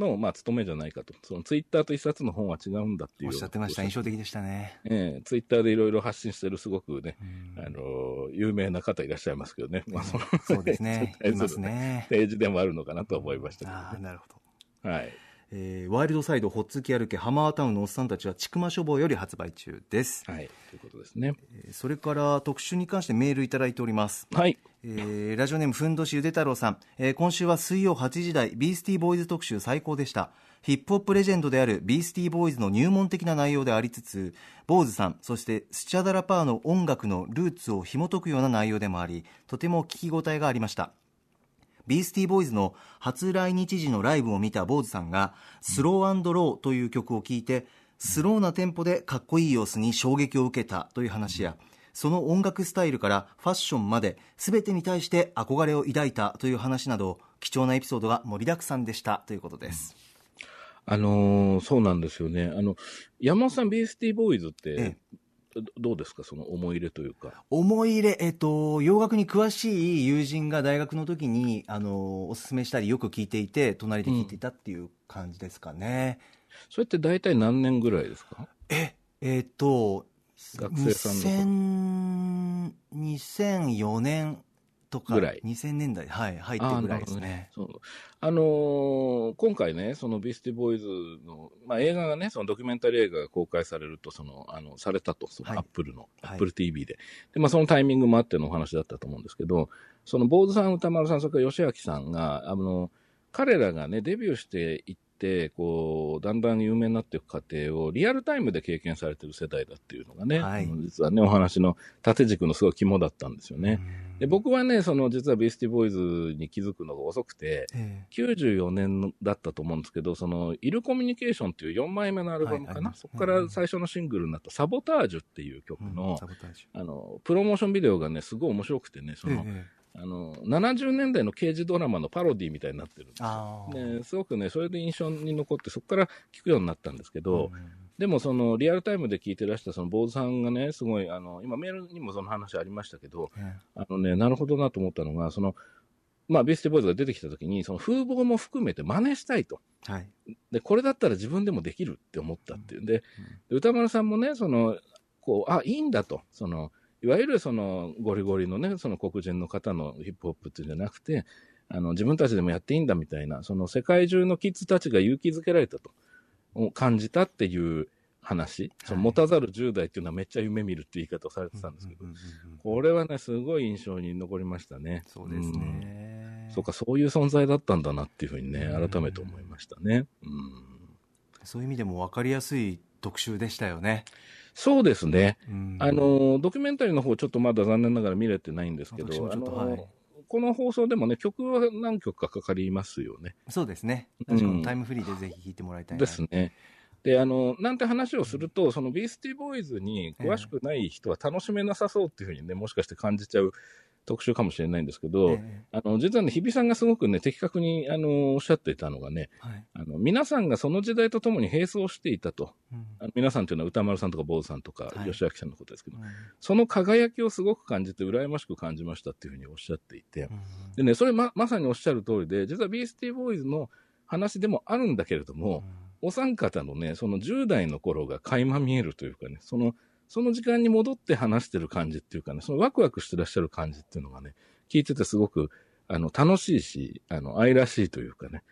の、まあ、務めじゃないかと、そのツイッターと一冊の本は違うんだっていうおっしゃってました。印象的でしたね。ええツイッターでいろいろ発信してるすごくね、うんあの有名な方いらっしゃいますけどね、まあ、そのそうですね。<laughs> 対いますね。ページでもあるのかなと思いましたけああ。なるほど。はい、えーワイルドサイドほっつき歩けハマータウンのおっさんたちはちくま書房より発売中です、はい、ということですね。えーそれから特集に関してメールいただいております。はい、えーラジオネームふんどしゆで太郎さん、えー今週は水曜8時台ビースティーボーイズ特集最高でした。ヒップホップレジェンドであるビースティーボーイズの入門的な内容でありつつ坊主さんそしてスチャダラパーの音楽のルーツを紐解くような内容でもありとても聞き応えがありましたビースティーボーイズの初来日時のライブを見た坊主さんがスローローという曲を聴いてスローなテンポでかっこいい様子に衝撃を受けたという話やその音楽スタイルからファッションまで全てに対して憧れを抱いたという話など貴重なエピソードが盛りだくさんでしたということです、あのーそうなんですよね。あの山本さん、ビースティーボーイズって、えどどうですか、その思い入れというか。思い入れ、えっと、洋楽に詳しい友人が大学の時にあのおすすめしたりよく聞いていて隣で聞いていたっていう感じですかね、それって大体何年ぐらいですか？え、えっと、学生さんの2000 2004年とか、ぐらい。2000年代、はい、入ってるぐらいですね。そう。あのー今回ね、そのビースティボーイズの、まあ、映画がね、そのドキュメンタリー映画が公開されると、その、あの、されたと、そのはい。アップルの、はい。アップル TV で。で、まあ、そのタイミングもあってのお話だったと思うんですけど、その、坊主さん、歌丸さん、それから吉明さんが、あの、彼らがね、デビューしていって、こう、だんだん有名になっていく過程をリアルタイムで経験されてる世代だっていうのがね、はい。実はね、お話の縦軸のすごい肝だったんですよね。で僕はね、その実はビースティボーイズに気づくのが遅くて、え94年だったと思うんですけど、その、イルコミュニケーションっていう4枚目のアルバムかな、はいそこから最初のシングルになったサボタージュっていう曲えうんあの、プロモーションビデオがね、すごい面白くてね、そュの、ええあの、70年代の刑事ドラマのパロディみたいになってるんですよ。ね、すごくね、それで印象に残って、そこから聞くようになったんですけど、うんでもそのリアルタイムで聞いてらしたその坊主さんがね、すごい、あの、今メールにもその話ありましたけど、えあのね、なるほどなと思ったのが、その、まあ、ビースティボーイズが出てきたときに、その風貌も含めて真似したいと。えはい。で、これだったら自分でもできるって思ったっていうんで、で歌丸さんもね、その、こう、あ、いいんだと。その、いわゆるその、ゴリゴリのね、その黒人の方のヒップホップっていうんじゃなくて、あの、自分たちでもやっていいんだみたいな、その世界中のキッズたちが勇気づけられたと、を感じたっていう話、その持たざる10代っていうのはめっちゃ夢見るっていう言い方をされてたんですけど、これはね、すごい印象に残りましたね。そうですね。うんそうか、そういう存在だったんだなっていうふうにね、うん改めて思いましたね。うん、そういう意味でも分かりやすい特集でしたよね。そうですね。うんあの、ドキュメンタリーの方、ちょっとまだ残念ながら見れてないんですけど、はいこの放送でもね、曲は何曲かかかりますよね。そうですね。うん確かにタイムフリーでぜひ聞いてもらいたいな。ですね。で、あの、なんて話をすると、そのビースティボーイズに詳しくない人は楽しめなさそうっていうふうにね、もしかして感じちゃう特集かもしれないんですけど、えあの、実はね、日比さんがすごくね、的確に、あの、おっしゃっていたのがね、えはい。あの、皆さんがその時代とともに並走していたと。うん。あの皆さんというのは歌丸さんとか坊主さんとか、はい。吉明さんのことですけど、うん。その輝きをすごく感じて、羨ましく感じましたっていうふうにおっしゃっていて、うん。でね、それま、まさにおっしゃる通りで、実はビースティーボーイズの話でもあるんだけれども、お三方のね、その10代の頃が垣間見えるというかね、その、その時間に戻って話してる感じっていうかね、そのワクワクしてらっしゃる感じっていうのがね、聞いててすごく、あの、楽しいし、あの、愛らしいというかね、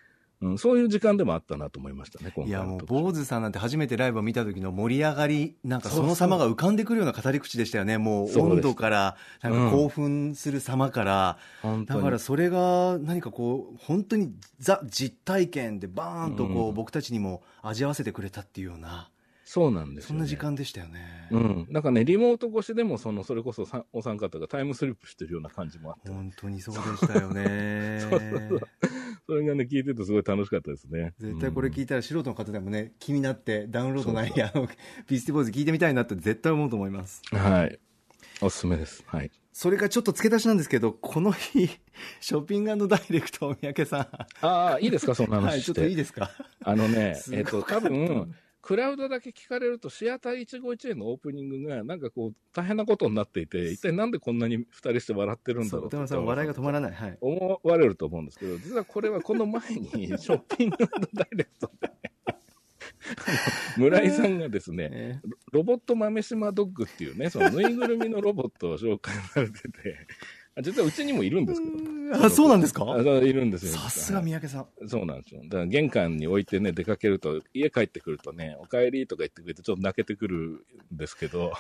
うん、そういう時間でもあったなと思いましたね、今いやもう坊主さんなんて初めてライブを見た時の盛り上がりなんかその様が浮かんでくるような語り口でしたよね。もう温度からなんか興奮する様から、本当に。だからそれが何かこう本当にザ実体験でバーンとこう、うん。僕たちにも味わわせてくれたっていうようなそうなんですよ、ね。そんな時間でしたよね、うん。なんかね、リモート越しでも、その、それこそさお三方がタイムスリップしてるような感じもあって、本当にそうでしたよね <laughs> そうそうそうそれがね、聞いててすごい楽しかったですね。絶対これ聞いいたら素人の方でもね気になってダウンロードないあのビスティボーイズ聞いてみたいなって絶対思うと思いますはい。おすすめです。はい。それがちょっと付け出しなんですけどこの日ショッピングダイレクト三宅さんああ、いいですか、そんなはい、ちょっ。といいですか？あのね <laughs> えっ、と、多分、クラウドだけ聞かれると、シアター151のオープニングが、なんかこう、大変なことになっていて、一体なんでこんなに二人して笑ってるんだろう歌丸さん、笑いが止まらない。はい。思われると思うんですけど、実はこれはこの前に、<laughs> ショッピングダイレクトで、村井さんがですね、<laughs> えロロボット豆島ドッグっていうね、そのぬいぐるみのロボットを紹介されてて、あ実はうちにもいるんですけど、ーあ、そうなんですか？いるんですよ。さすが三宅さん。そうなんですよ。だから玄関に置いてね、出かけると、家帰ってくるとね、お帰りとか言ってくれて、ちょっと泣けてくるんですけど、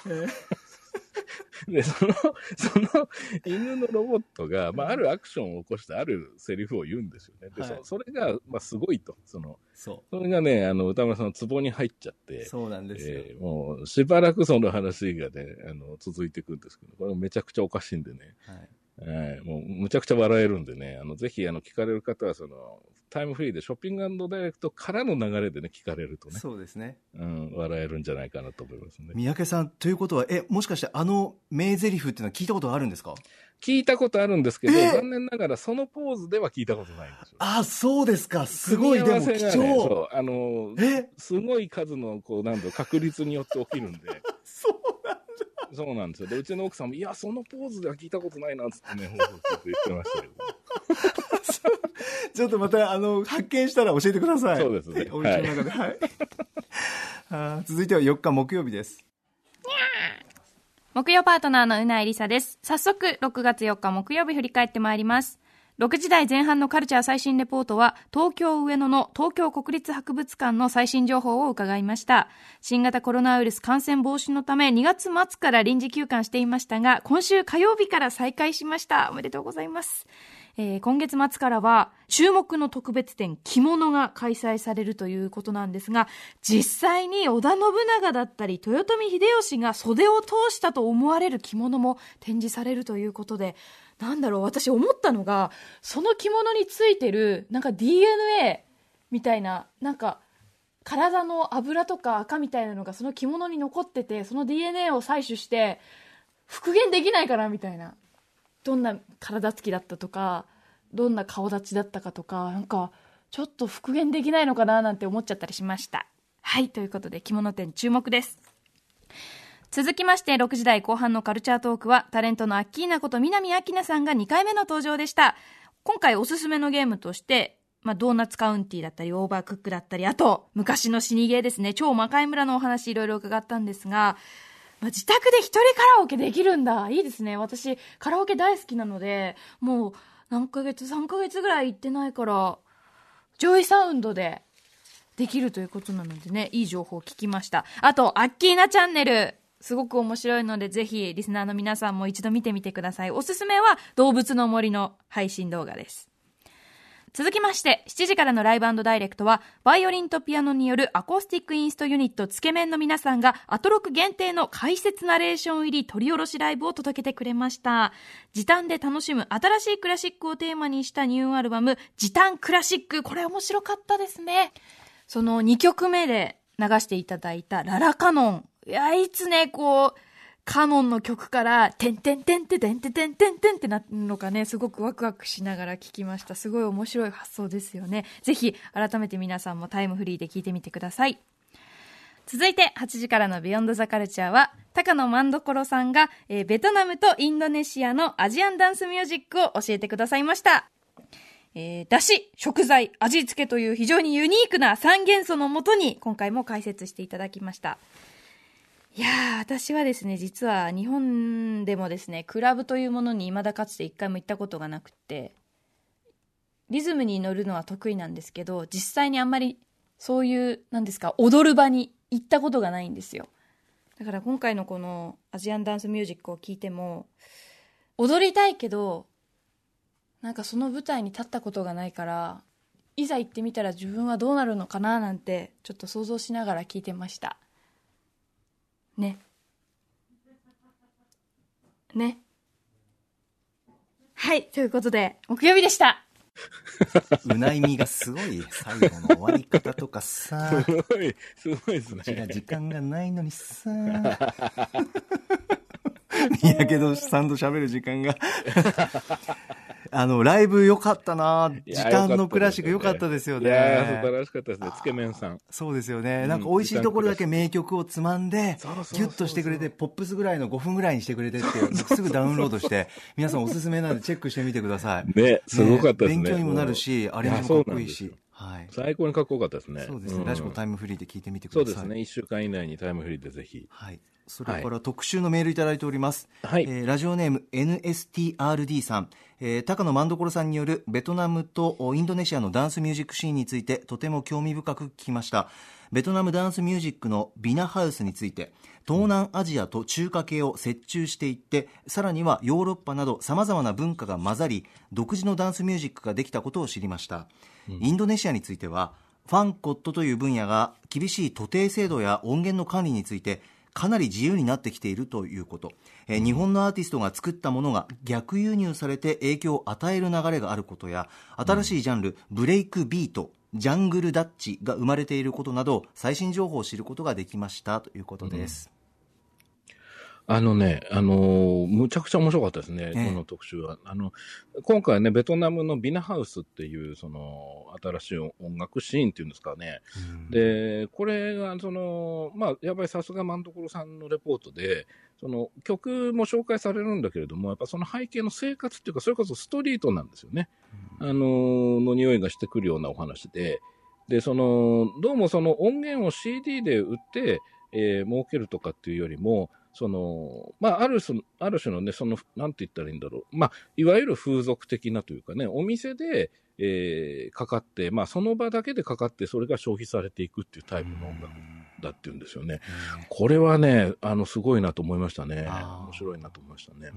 で、その、その犬のロボットが、まあ、あるアクションを起こして、あるセリフを言うんですよね。で、はいそそれが、まあ、すごいと。その、そそれがね、あの、歌村さんのツボに入っちゃっう。て、そうなんですよ。えーもう、しばらくその話がね、あの、続いていくんですけど、これめちゃくちゃおかしいんでね。はいはい、もうむちゃくちゃ笑えるんでね、あのぜひあの聞かれる方はその、タイムフリーでショッピングダイレクトからの流れでね、聞かれるとね、そうですね。うん、笑えるんじゃないかなと思いますね。三宅さん、ということは、え、もしかしてあの名台詞っていうのは聞いたことあるんですか？聞いたことあるんですけど、えー残念ながらそのポーズでは聞いたことないんですよ。あ、そうですか。すごい、でも貴重。あの、え、すごい数の、こう、なんだろう確率によって起きるんで、<laughs> そうそうなんですよ。で、うちの奥さんも、いや、そのポーズでは聞いたことないな、つってね、放送聞いて言ってましたけど。<laughs> ちょっとまた、あの、発見したら教えてください。そうですね <laughs> お家の中で。はい。<laughs> 続いては4日木曜日です。木曜パートナーのうないりさです。早速、6月4日木曜日振り返ってまいります。6時台前半のカルチャー最新レポートは、東京上野の東京国立博物館の最新情報を伺いました。新型コロナウイルス感染防止のため、2月末から臨時休館していましたが、今週火曜日から再開しました。おめでとうございます。えー今月末からは注目の特別展着物が開催されるということなんですが実際に織田信長だったり豊臣秀吉が袖を通したと思われる着物も展示されるということでなんだろう私思ったのがその着物についてるなんか DNA みたいななんか体の油とか赤みたいなのがその着物に残っててその DNA を採取して復元できないかなみたいな。どんな体つきだったとかどんな顔立ちだったかとかなんかちょっと復元できないのかななんて思っちゃったりしました。はいということで着物店注目です。続きまして6時台後半のカルチャートークはタレントのアッキーナこと南明奈さんが2回目の登場でした今回おすすめのゲームとして、まあ、ドーナツカウンティーだったりオーバークックだったりあと昔の死にゲーですね超魔界村のお話いろいろ伺ったんですがまあ、自宅で一人カラオケできるんだ。いいですね。私、カラオケ大好きなので、もう何ヶ月、3ヶ月ぐらい行ってないから、ジョイサウンドでできるということなのでね、いい情報を聞きました。あと、アッキーナチャンネル。すごく面白いので、ぜひ、リスナーの皆さんも一度見てみてください。おすすめは、動物の森の配信動画です。続きまして、7時からのライブダイレクトは、バイオリンとピアノによるアコースティックインストユニットつけ麺の皆さんが、アトロク限定の解説ナレーション入り取り下ろしライブを届けてくれました。時短で楽しむ新しいクラシックをテーマにしたニューアルバム、時短クラシック。これ面白かったですね。その2曲目で流していただいたララカノン。いや、いつね、こう、カノンの曲から、てんてんてんててんててんてんてんってなるのかね、すごくワクワクしながら聞きました。すごい面白い発想ですよね。ぜひ、改めて皆さんもタイムフリーで聞いてみてください。続いて、8時からのビヨンドザカルチャーは、高野万所さんが、えー、ベトナムとインドネシアのアジアンダンスミュージックを教えてくださいました。えー、だし、食材、味付けという非常にユニークな三元素のもとに、今回も解説していただきました。いやー、私はですね、実は日本でもですね、クラブというものに未だかつて一回も行ったことがなくって、リズムに乗るのは得意なんですけど実際にあんまりそういうなんですか踊る場に行ったことがないんですよ。だから今回のこのアジアンダンスミュージックを聴いても踊りたいけどなんかその舞台に立ったことがないからいざ行ってみたら自分はどうなるのかななんてちょっと想像しながら聞いてましたね。ね。はいということで木曜日でした。<laughs> うないみがすごい、最後の終わり方とかさ、すごい、すごいですこちらね。時間がないのにさ、三宅さんと喋る時間が。あの、ライブ良かったない時や間のクラシック良かったですよいやー素晴ね。らしかったですね。つけ麺さん。そうですよね。うんなんか美味しいところだけ名曲をつまんでギュッとしてくれて、ポップスぐらいの5分ぐらいにしてくれてっていう、<laughs> すぐダウンロードして、皆さんおすすめなんでチェックしてみてください。ね、すごかったですね。勉強にもなるし、アレンジもかっこいいし。はい。最高にかっこよかったですね。そうですね。んラジコタイムフリーで聞いてみてください。そうですね。一週間以内にタイムフリーでぜひ。はい。それから特集のメールいただいております。はいえーラジオネーム NSTRD さん、えー高野万所さんによるベトナムとおインドネシアのダンスミュージックシーンについてとても興味深く聞きました。ベトナムダンスミュージックのビナハウスについて、東南アジアと中華系を折衷していって、さらにはヨーロッパなど様々な文化が混ざり、独自のダンスミュージックができたことを知りました。インドネシアについては、ファンコットという分野が厳しい徒弟制度や音源の管理についてかなり自由になってきているということ、えー日本のアーティストが作ったものが逆輸入されて影響を与える流れがあることや新しいジャンル、ブレイクビートジャングルダッチが生まれていることなど最新情報を知ることができましたということです、あのね、あのーむちゃくちゃ面白かったですね、ええこの特集は。あの、今回ね、ベトナムのビナハウスっていう、その、新しい音楽シーンっていうんですかね。で、これが、その、まあ、やっぱりさすが万所さんのレポートで、その、曲も紹介されるんだけれども、やっぱその背景の生活っていうか、それこそストリートなんですよね。あのーの匂いがしてくるようなお話で、で、その、どうもその音源を CD で売って、えー儲けるとかっていうよりも、その、まあ、ある種、ある種のね、その、なんて言ったらいいんだろう。まあ、いわゆる風俗的なというかね、お店で、えーかかって、まあ、その場だけでかかって、それが消費されていくっていうタイプの音楽だっていうんですよね。これはね、あの、すごいなと思いましたね。面白いなと思いましたね。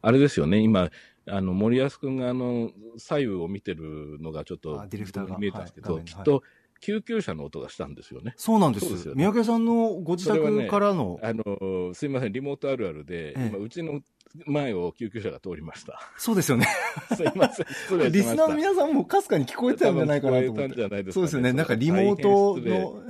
あれですよね、今、あの、森保君があの、左右を見てるのがちょっとあディレクターが。見えたんですけど、きっと、救急車の音がしたんですよね。そうなんです。ですよね。三宅さんのご自宅からの、あの、すいません、リモートあるあるで、ええ。今、うちの前を救急車が通りました。そうですよね <laughs> すいません、失礼しました。リスナーの皆さんもかすかに聞こえてたんじゃないかなと思って聞こえたんじゃないですかねそうですよねなんかリモートの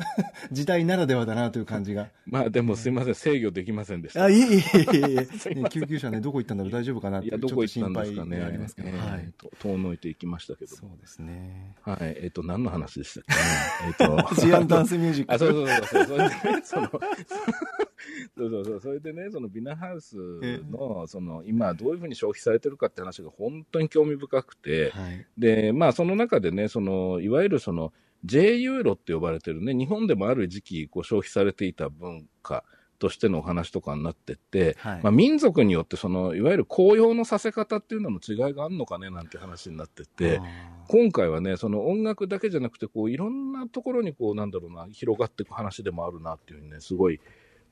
時代ならではだなという感じがまあでもすいません、制御できませんでした。あ、いえいえいえい <laughs> いませんね救急車ね、どこ行ったんだろう、大丈夫かなって、いや、どこ行ったんですかね。ありますけど、ええはい。と遠のいていきましたけどそうですね。はい。えっ、と、何の話でしたっけね。えっ、と。アジアンダンスミュージック。あ、そうそうそうそう。そ <laughs> そうそうそう。それでね、そのビナハウスの、その、今どういうふうに消費されてるかって話が本当に興味深くて、はい。で、まあその中でね、その、いわゆるその、J ユーロって呼ばれてるね、日本でもある時期、こう消費されていた文化としてのお話とかになってって、はい。まあ民族によってその、いわゆる紅葉のさせ方っていうのの違いがあるのかね、なんて話になってて、今回はね、その音楽だけじゃなくて、こう、いろんなところにこう、なんだろうな、広がっていく話でもあるなっていうふうにね、すごい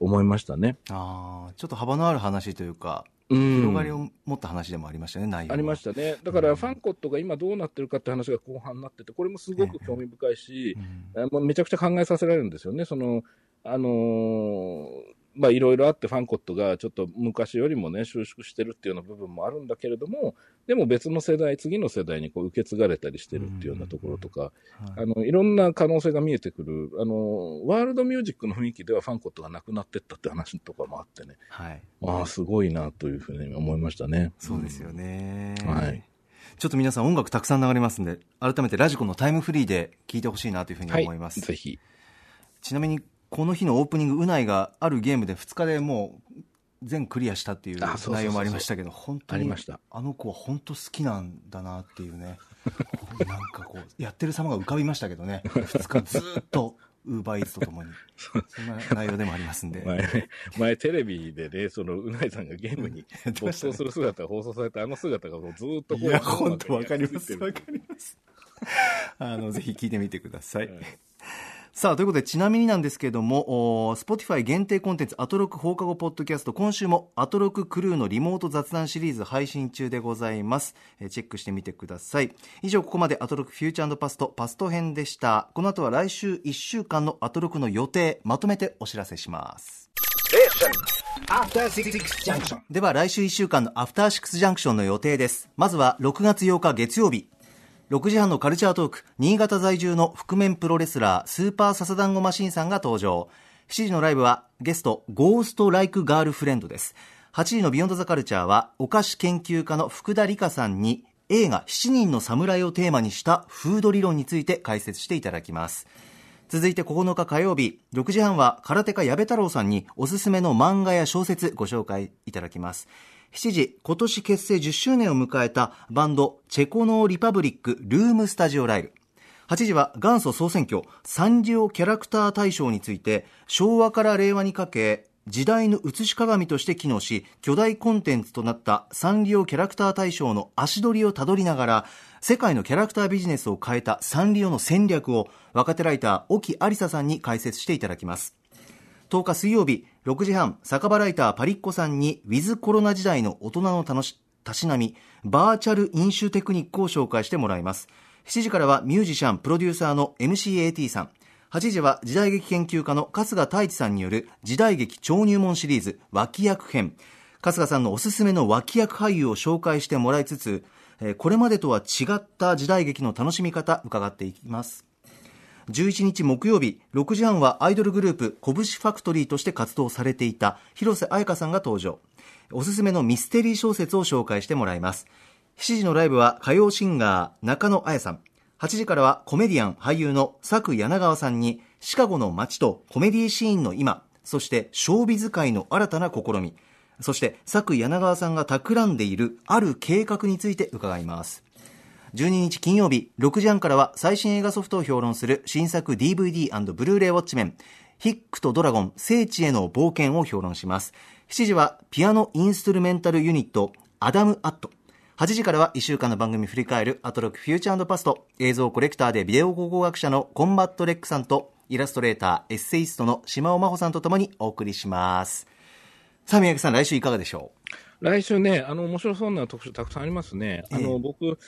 思いましたね。ああ、ちょっと幅のある話というか、うん広がりを持った話でもありましたね、内容はありましたね。だから、ファンコットが今どうなってるかって話が後半になってて、これもすごく興味深いし、あもうめちゃくちゃ考えさせられるんですよね。その、あのーまあ、いろいろあってファンコットがちょっと昔よりもね、収縮してるっていうような部分もあるんだけれども、でも別の世代、次の世代にこう受け継がれたりしてるっていうようなところとか、あの、いろんな可能性が見えてくる、あの、ワールドミュージックの雰囲気ではファンコットがなくなってったって話とかもあってね、はい。ああ、すごいなというふうに思いましたね。そうですよね。はい。ちょっと皆さん音楽たくさん流れますんで、改めてラジコのタイムフリーで聞いてほしいなというふうにはい思います。ぜひ。ちなみに、この日のオープニング、うないがあるゲームで2日でもう全クリアしたっていう内容もありましたけど、本当にあの子は本当好きなんだなっていうね、<laughs> なんかこう、やってる様が浮かびましたけどね、2日 <laughs> ずーっとウーバーイーツとともに。そんな内容でもありますんで。<laughs> 前ね、前テレビでね、その、うないさんがゲームに没頭する姿が放送されて、あの姿がもうずーっといや、こう本当わかります。わかります。あの、ぜひ聞いてみてください。はいさあ、ということで、ちなみになんですけれども、Spotify 限定コンテンツ、アトロク放課後ポッドキャスト、今週もアトロククルーのリモート雑談シリーズ配信中でございます。えーチェックしてみてください。以上、ここまでアトロクフューチャーパスト、パスト編でした。この後は来週1週間のアトロクの予定、まとめてお知らせします。では来週1週間のアフターシックスジャンクションの予定です。まずは6月8日月曜日。6時半のカルチャートーク、新潟在住の覆面プロレスラー、スーパーササダンゴマシンさんが登場。7時のライブはゲスト、ゴーストライクガールフレンドです。8時のビヨンドザカルチャーは、お菓子研究家の福田理香さんに、映画7人の侍をテーマにしたフード理論について解説していただきます。続いて9日火曜日、6時半は空手家矢部太郎さんにおすすめの漫画や小説ご紹介いただきます。7時、今年結成10周年を迎えたバンドチェコノーリパブリックルームスタジオライブ。8時は元祖総選挙サンリオキャラクター大賞について昭和から令和にかけ時代の写し鏡として機能し巨大コンテンツとなったサンリオキャラクター大賞の足取りをたどりながら世界のキャラクタービジネスを変えたサンリオの戦略を若手ライター沖有沙さんに解説していただきます10日水曜日6時半酒場ライターパリッコさんにウィズコロナ時代の大人の楽したしなみバーチャル飲酒テクニックを紹介してもらいます。7時からはミュージシャンプロデューサーの MCAT さん。8時は時代劇研究家の春日太一さんによる時代劇超入門シリーズ脇役編。春日さんのおすすめの脇役俳優を紹介してもらいつつこれまでとは違った時代劇の楽しみ方伺っていきます。11日木曜日6時半はアイドルグループ拳ファクトリーとして活動されていた広瀬彩香さんが登場。おすすめのミステリー小説を紹介してもらいます。7時のライブは歌謡シンガー中野彩さん。8時からはコメディアン俳優の佐久柳川さんにシカゴの街とコメディシーンの今そしてショービズ界の新たな試み。そしてサク・ヤナガワさんが企んでいるある計画について伺います。12日金曜日6時半からは最新映画ソフトを評論する新作 DVD& ブルーレイウォッチメンヒックとドラゴン聖地への冒険を評論します。7時はピアノインストゥルメンタルユニットアダム・アット。8時からは1週間の番組振り返るアトロックフューチャーパスト。映像コレクターでビデオ考古学者のコンバットレックさんとイラストレーターエッセイストのしまおまほさんとともにお送りします。さあ宮城さん来週いかがでしょ来週ね、あの、面白そうな特集たくさんありますね。あええ。の、僕、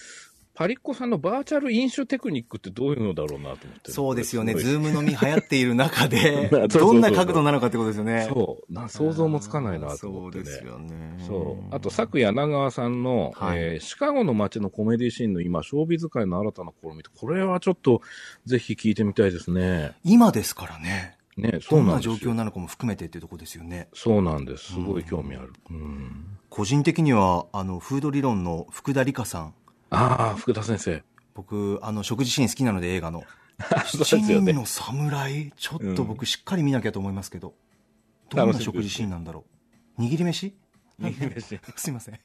パリッコさんのバーチャル飲酒テクニックってどういうのだろうなと思って。うそうですよねズーム飲み流行っている中でどんな角度なのかってことですよねそう。な想像もつかないなと思ってね。そうですよねそう。あと、サク・ヤナガワさんの、はいえーシカゴの街のコメディシーンの今、ショービズ界の新たな試みって、これはちょっと、ぜひ聞いてみたいですね。今ですからねね、そどなうんなんですよ。状況なのかも含めてっていうところですよねそうなんです。すごい興味ある。うん。個人的にはあのフード理論の福田理香さんああ、福田先生。僕あの食事シーン好きなので映画の。<laughs> そうです7よね。人の侍？ちょっと僕しっかり見なきゃと思いますけど、どんな食事シーンなんだろう？握り飯？握り飯。<laughs> すいません.